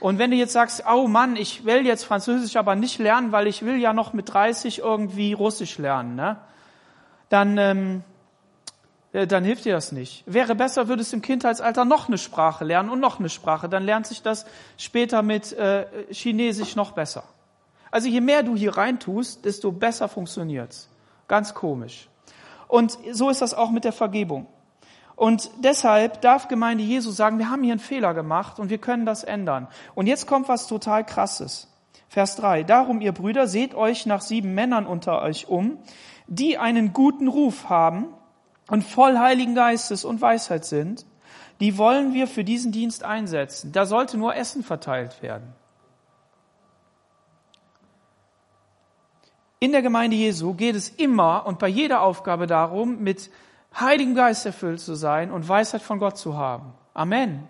Und wenn du jetzt sagst, oh Mann, ich will jetzt Französisch aber nicht lernen, weil ich will ja noch mit 30 irgendwie Russisch lernen, ne? dann, ähm, äh, dann hilft dir das nicht. Wäre besser, würdest du im Kindheitsalter noch eine Sprache lernen und noch eine Sprache. Dann lernt sich das später mit äh, Chinesisch noch besser. Also je mehr du hier reintust, desto besser funktioniert's. Ganz komisch. Und so ist das auch mit der Vergebung. Und deshalb darf Gemeinde Jesu sagen, wir haben hier einen Fehler gemacht und wir können das ändern. Und jetzt kommt was total krasses. Vers 3. Darum, ihr Brüder, seht euch nach sieben Männern unter euch um, die einen guten Ruf haben und voll Heiligen Geistes und Weisheit sind. Die wollen wir für diesen Dienst einsetzen. Da sollte nur Essen verteilt werden. In der Gemeinde Jesu geht es immer und bei jeder Aufgabe darum, mit Heiligen Geist erfüllt zu sein und Weisheit von Gott zu haben. Amen.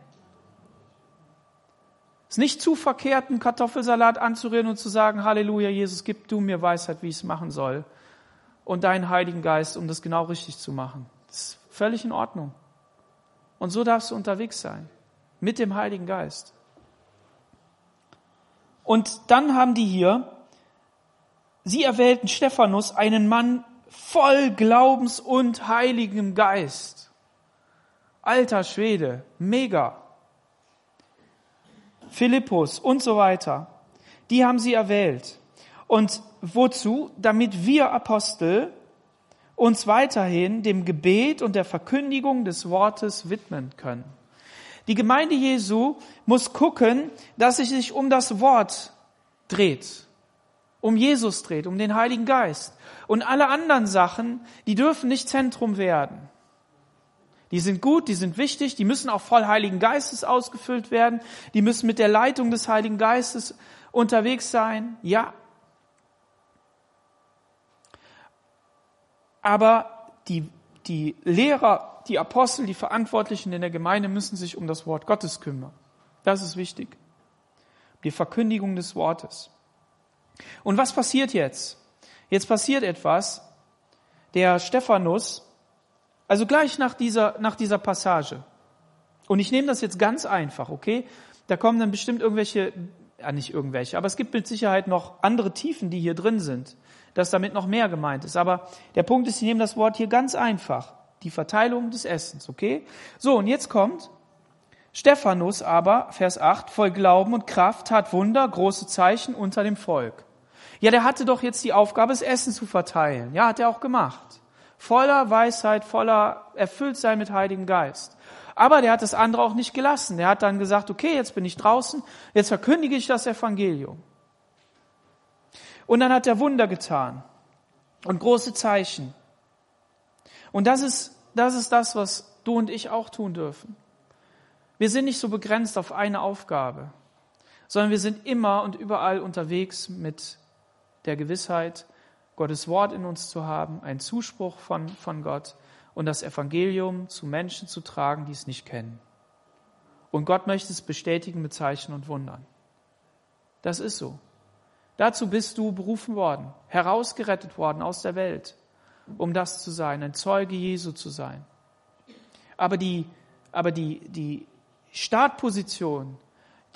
Es ist nicht zu verkehrt, einen Kartoffelsalat anzurühren und zu sagen, Halleluja, Jesus, gib du mir Weisheit, wie ich es machen soll. Und deinen Heiligen Geist, um das genau richtig zu machen. Das ist völlig in Ordnung. Und so darfst du unterwegs sein. Mit dem Heiligen Geist. Und dann haben die hier, sie erwählten Stephanus, einen Mann voll Glaubens und Heiligem Geist. Alter Schwede, mega. Philippus und so weiter. Die haben sie erwählt. Und wozu? Damit wir Apostel uns weiterhin dem Gebet und der Verkündigung des Wortes widmen können. Die Gemeinde Jesu muss gucken, dass sie sich um das Wort dreht, um Jesus dreht, um den Heiligen Geist. Und alle anderen Sachen, die dürfen nicht Zentrum werden. Die sind gut, die sind wichtig, die müssen auch voll Heiligen Geistes ausgefüllt werden, die müssen mit der Leitung des Heiligen Geistes unterwegs sein, ja. Aber die, die Lehrer, die Apostel, die Verantwortlichen in der Gemeinde müssen sich um das Wort Gottes kümmern. Das ist wichtig. Die Verkündigung des Wortes. Und was passiert jetzt? Jetzt passiert etwas. Der Stephanus, also gleich nach dieser, nach dieser Passage. Und ich nehme das jetzt ganz einfach, okay? Da kommen dann bestimmt irgendwelche, ja nicht irgendwelche, aber es gibt mit Sicherheit noch andere Tiefen, die hier drin sind, dass damit noch mehr gemeint ist. Aber der Punkt ist, ich nehme das Wort hier ganz einfach. Die Verteilung des Essens, okay? So, und jetzt kommt, Stephanus aber, Vers 8, voll Glauben und Kraft, tat Wunder, große Zeichen unter dem Volk. Ja, der hatte doch jetzt die Aufgabe, das Essen zu verteilen. Ja, hat er auch gemacht. Voller Weisheit, voller Erfülltsein mit Heiligen Geist. Aber der hat das andere auch nicht gelassen. Der hat dann gesagt, okay, jetzt bin ich draußen, jetzt verkündige ich das Evangelium. Und dann hat er Wunder getan und große Zeichen. Und das ist, das ist das, was du und ich auch tun dürfen. Wir sind nicht so begrenzt auf eine Aufgabe, sondern wir sind immer und überall unterwegs mit der Gewissheit, Gottes Wort in uns zu haben, einen Zuspruch von, von Gott und das Evangelium zu Menschen zu tragen, die es nicht kennen. Und Gott möchte es bestätigen mit Zeichen und Wundern. Das ist so. Dazu bist du berufen worden, herausgerettet worden aus der Welt, um das zu sein, ein Zeuge Jesu zu sein. Aber die, aber die, die Startposition,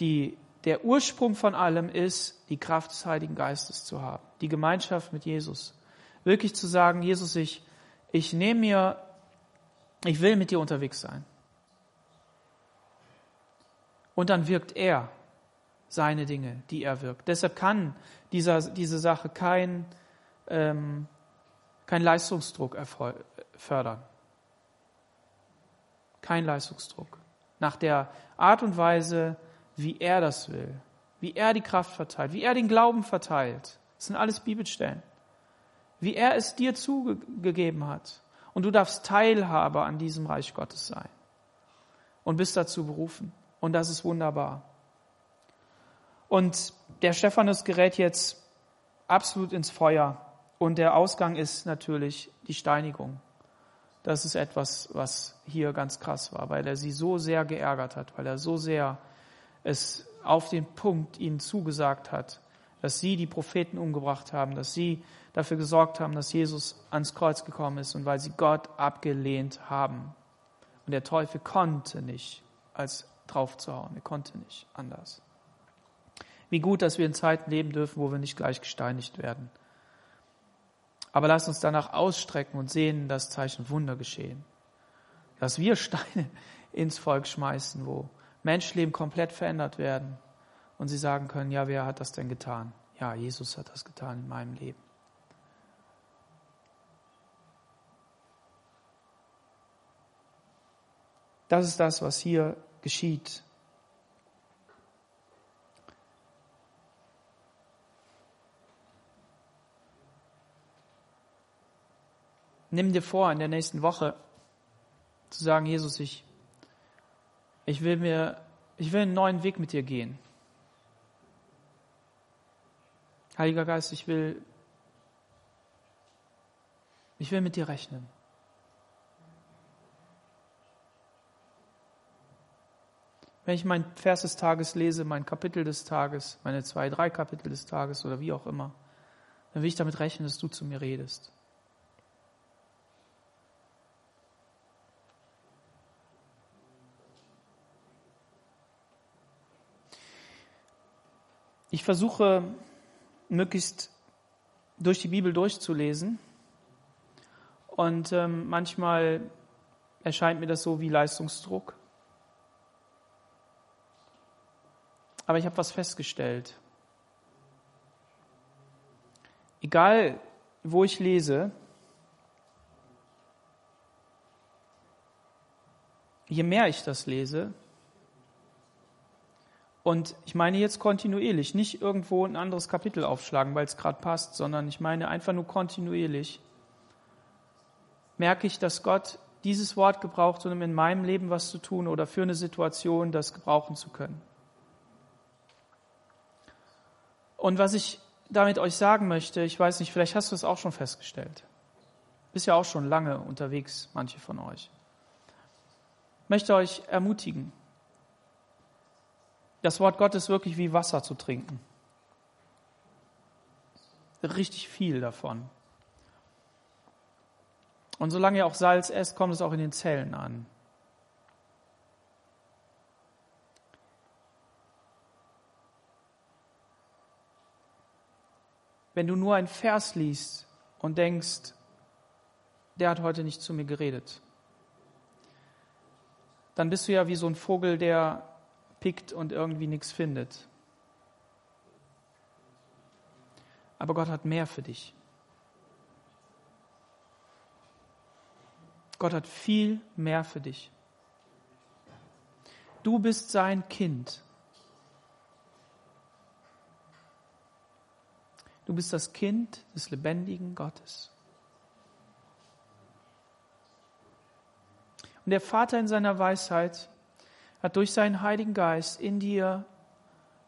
die, der Ursprung von allem ist, die Kraft des Heiligen Geistes zu haben, die Gemeinschaft mit Jesus. Wirklich zu sagen, Jesus, ich, ich nehme mir, ich will mit dir unterwegs sein. Und dann wirkt er seine Dinge, die er wirkt. Deshalb kann dieser, diese Sache kein, ähm, kein Leistungsdruck fördern. Kein Leistungsdruck. Nach der Art und Weise, wie er das will, wie er die Kraft verteilt, wie er den Glauben verteilt. Das sind alles Bibelstellen. Wie er es dir zugegeben hat. Und du darfst Teilhaber an diesem Reich Gottes sein. Und bist dazu berufen. Und das ist wunderbar. Und der Stephanus gerät jetzt absolut ins Feuer. Und der Ausgang ist natürlich die Steinigung. Das ist etwas, was hier ganz krass war, weil er sie so sehr geärgert hat, weil er so sehr es auf den Punkt ihnen zugesagt hat, dass sie die Propheten umgebracht haben, dass sie dafür gesorgt haben, dass Jesus ans Kreuz gekommen ist und weil sie Gott abgelehnt haben. Und der Teufel konnte nicht als draufzuhauen, er konnte nicht anders. Wie gut, dass wir in Zeiten leben dürfen, wo wir nicht gleich gesteinigt werden. Aber lass uns danach ausstrecken und sehen, dass Zeichen Wunder geschehen. Dass wir Steine <laughs> ins Volk schmeißen, wo Menschenleben komplett verändert werden und sie sagen können, ja, wer hat das denn getan? Ja, Jesus hat das getan in meinem Leben. Das ist das, was hier geschieht. Nimm dir vor, in der nächsten Woche zu sagen, Jesus, ich, ich will mir, ich will einen neuen Weg mit dir gehen. Heiliger Geist, ich will, ich will mit dir rechnen. Wenn ich mein Vers des Tages lese, mein Kapitel des Tages, meine zwei, drei Kapitel des Tages oder wie auch immer, dann will ich damit rechnen, dass du zu mir redest. Ich versuche möglichst durch die Bibel durchzulesen und ähm, manchmal erscheint mir das so wie Leistungsdruck. Aber ich habe was festgestellt. Egal, wo ich lese, je mehr ich das lese, und ich meine jetzt kontinuierlich, nicht irgendwo ein anderes Kapitel aufschlagen, weil es gerade passt, sondern ich meine einfach nur kontinuierlich. Merke ich, dass Gott dieses Wort gebraucht, um in meinem Leben was zu tun oder für eine Situation das gebrauchen zu können. Und was ich damit euch sagen möchte, ich weiß nicht, vielleicht hast du es auch schon festgestellt. Bist ja auch schon lange unterwegs, manche von euch. Ich möchte euch ermutigen, das Wort Gottes wirklich wie Wasser zu trinken. Richtig viel davon. Und solange ihr auch Salz esst, kommt es auch in den Zellen an. Wenn du nur ein Vers liest und denkst, der hat heute nicht zu mir geredet, dann bist du ja wie so ein Vogel, der pickt und irgendwie nichts findet. Aber Gott hat mehr für dich. Gott hat viel mehr für dich. Du bist sein Kind. Du bist das Kind des lebendigen Gottes. Und der Vater in seiner Weisheit hat durch seinen Heiligen Geist in dir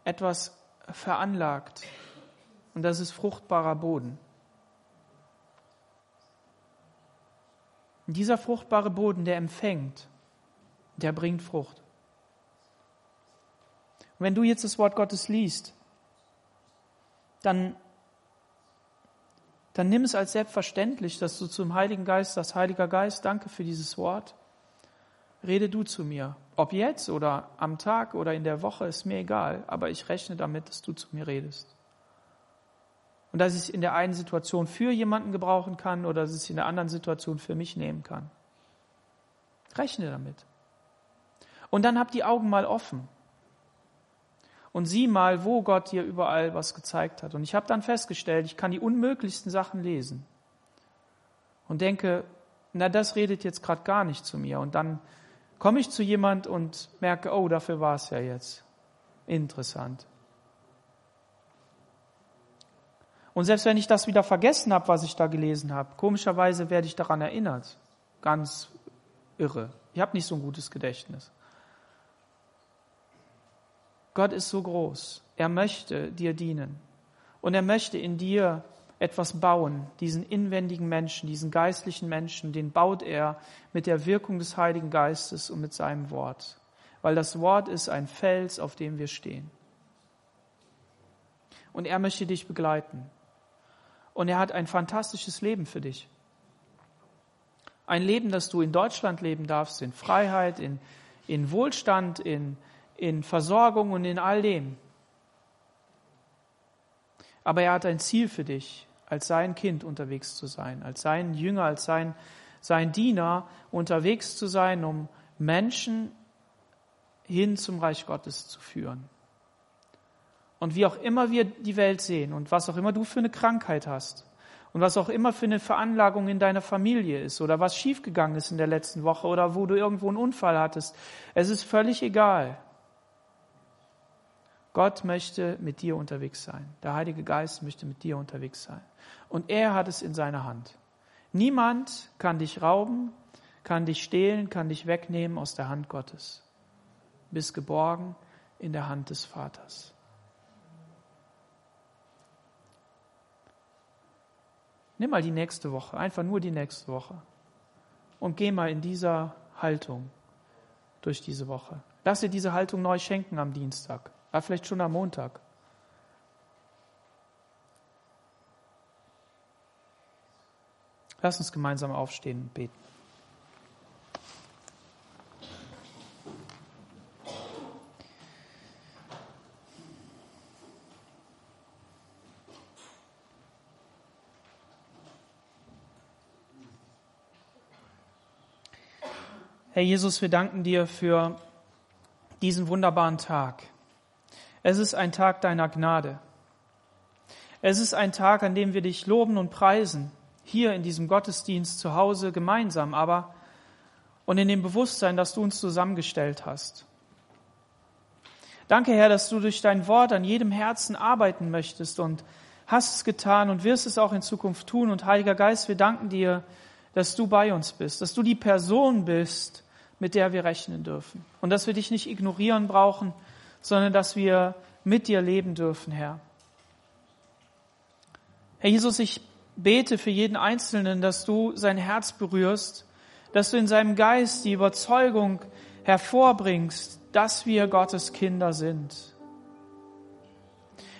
etwas veranlagt. Und das ist fruchtbarer Boden. Dieser fruchtbare Boden, der empfängt, der bringt Frucht. Und wenn du jetzt das Wort Gottes liest, dann, dann nimm es als selbstverständlich, dass du zum Heiligen Geist sagst, Heiliger Geist, danke für dieses Wort. Rede du zu mir. Ob jetzt oder am Tag oder in der Woche, ist mir egal, aber ich rechne damit, dass du zu mir redest. Und dass ich es in der einen Situation für jemanden gebrauchen kann oder dass ich es in der anderen Situation für mich nehmen kann. Rechne damit. Und dann hab die Augen mal offen. Und sieh mal, wo Gott dir überall was gezeigt hat. Und ich habe dann festgestellt, ich kann die unmöglichsten Sachen lesen. Und denke, na, das redet jetzt gerade gar nicht zu mir. Und dann komme ich zu jemand und merke, oh, dafür war es ja jetzt. Interessant. Und selbst wenn ich das wieder vergessen habe, was ich da gelesen habe, komischerweise werde ich daran erinnert. Ganz irre. Ich habe nicht so ein gutes Gedächtnis. Gott ist so groß. Er möchte dir dienen. Und er möchte in dir etwas bauen, diesen inwendigen Menschen, diesen geistlichen Menschen, den baut er mit der Wirkung des Heiligen Geistes und mit seinem Wort. Weil das Wort ist ein Fels, auf dem wir stehen. Und er möchte dich begleiten und er hat ein fantastisches Leben für dich. Ein Leben, das du in Deutschland leben darfst, in Freiheit, in, in Wohlstand, in, in Versorgung und in all dem. Aber er hat ein Ziel für dich, als sein Kind unterwegs zu sein, als sein Jünger, als sein, sein Diener unterwegs zu sein, um Menschen hin zum Reich Gottes zu führen. Und wie auch immer wir die Welt sehen und was auch immer du für eine Krankheit hast und was auch immer für eine Veranlagung in deiner Familie ist oder was schiefgegangen ist in der letzten Woche oder wo du irgendwo einen Unfall hattest, es ist völlig egal. Gott möchte mit dir unterwegs sein. Der Heilige Geist möchte mit dir unterwegs sein. Und er hat es in seiner Hand. Niemand kann dich rauben, kann dich stehlen, kann dich wegnehmen aus der Hand Gottes. Bist geborgen in der Hand des Vaters. Nimm mal die nächste Woche, einfach nur die nächste Woche. Und geh mal in dieser Haltung durch diese Woche. Lass dir diese Haltung neu schenken am Dienstag, ja, vielleicht schon am Montag. Lass uns gemeinsam aufstehen und beten. Herr Jesus, wir danken dir für diesen wunderbaren Tag. Es ist ein Tag deiner Gnade. Es ist ein Tag, an dem wir dich loben und preisen, hier in diesem Gottesdienst zu Hause gemeinsam, aber und in dem Bewusstsein, dass du uns zusammengestellt hast. Danke, Herr, dass du durch dein Wort an jedem Herzen arbeiten möchtest und hast es getan und wirst es auch in Zukunft tun. Und Heiliger Geist, wir danken dir, dass du bei uns bist, dass du die Person bist, mit der wir rechnen dürfen. Und dass wir dich nicht ignorieren brauchen, sondern dass wir mit dir leben dürfen, Herr. Herr Jesus, ich bete für jeden Einzelnen, dass du sein Herz berührst, dass du in seinem Geist die Überzeugung hervorbringst, dass wir Gottes Kinder sind.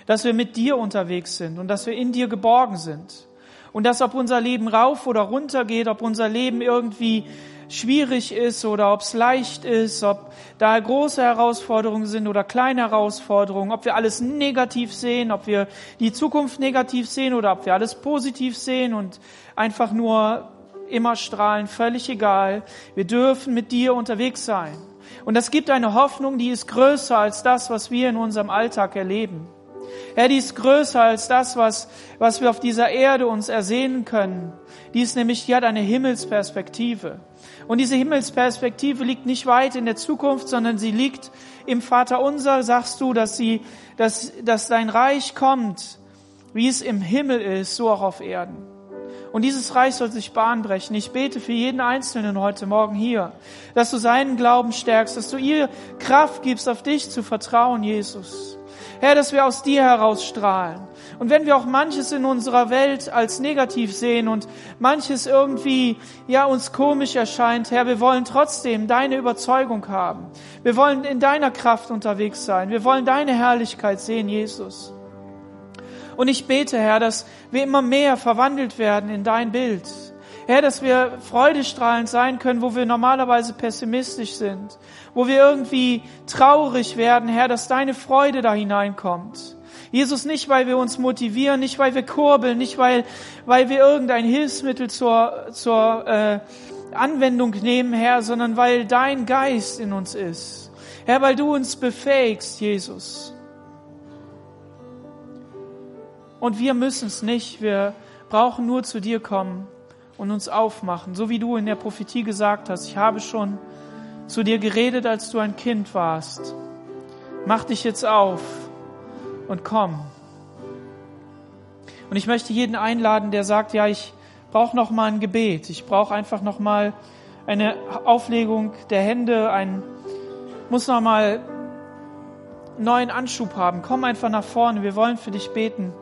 Dass wir mit dir unterwegs sind und dass wir in dir geborgen sind. Und dass ob unser Leben rauf oder runter geht, ob unser Leben irgendwie schwierig ist oder ob es leicht ist, ob da große Herausforderungen sind oder kleine Herausforderungen, ob wir alles negativ sehen, ob wir die Zukunft negativ sehen oder ob wir alles positiv sehen und einfach nur immer strahlen, völlig egal. Wir dürfen mit dir unterwegs sein. Und das gibt eine Hoffnung, die ist größer als das, was wir in unserem Alltag erleben. Herr, die ist größer als das, was, was wir auf dieser Erde uns ersehnen können. Die ist nämlich, die hat eine Himmelsperspektive. Und diese Himmelsperspektive liegt nicht weit in der Zukunft, sondern sie liegt im Vater unser, sagst du, dass sie, dass, dass dein Reich kommt, wie es im Himmel ist, so auch auf Erden. Und dieses Reich soll sich Bahn brechen. Ich bete für jeden Einzelnen heute Morgen hier, dass du seinen Glauben stärkst, dass du ihr Kraft gibst, auf dich zu vertrauen, Jesus. Herr, dass wir aus dir heraus strahlen. Und wenn wir auch manches in unserer Welt als negativ sehen und manches irgendwie, ja, uns komisch erscheint, Herr, wir wollen trotzdem deine Überzeugung haben. Wir wollen in deiner Kraft unterwegs sein. Wir wollen deine Herrlichkeit sehen, Jesus. Und ich bete, Herr, dass wir immer mehr verwandelt werden in dein Bild. Herr, dass wir freudestrahlend sein können, wo wir normalerweise pessimistisch sind, wo wir irgendwie traurig werden, Herr, dass deine Freude da hineinkommt. Jesus, nicht weil wir uns motivieren, nicht weil wir kurbeln, nicht weil, weil wir irgendein Hilfsmittel zur, zur äh, Anwendung nehmen, Herr, sondern weil dein Geist in uns ist. Herr, weil du uns befähigst, Jesus. Und wir müssen es nicht. Wir brauchen nur zu dir kommen und uns aufmachen. So wie du in der Prophetie gesagt hast, ich habe schon zu dir geredet, als du ein Kind warst. Mach dich jetzt auf und komm. Und ich möchte jeden einladen, der sagt, ja, ich brauche noch mal ein Gebet. Ich brauche einfach noch mal eine Auflegung der Hände, ein muss noch mal neuen Anschub haben. Komm einfach nach vorne. Wir wollen für dich beten.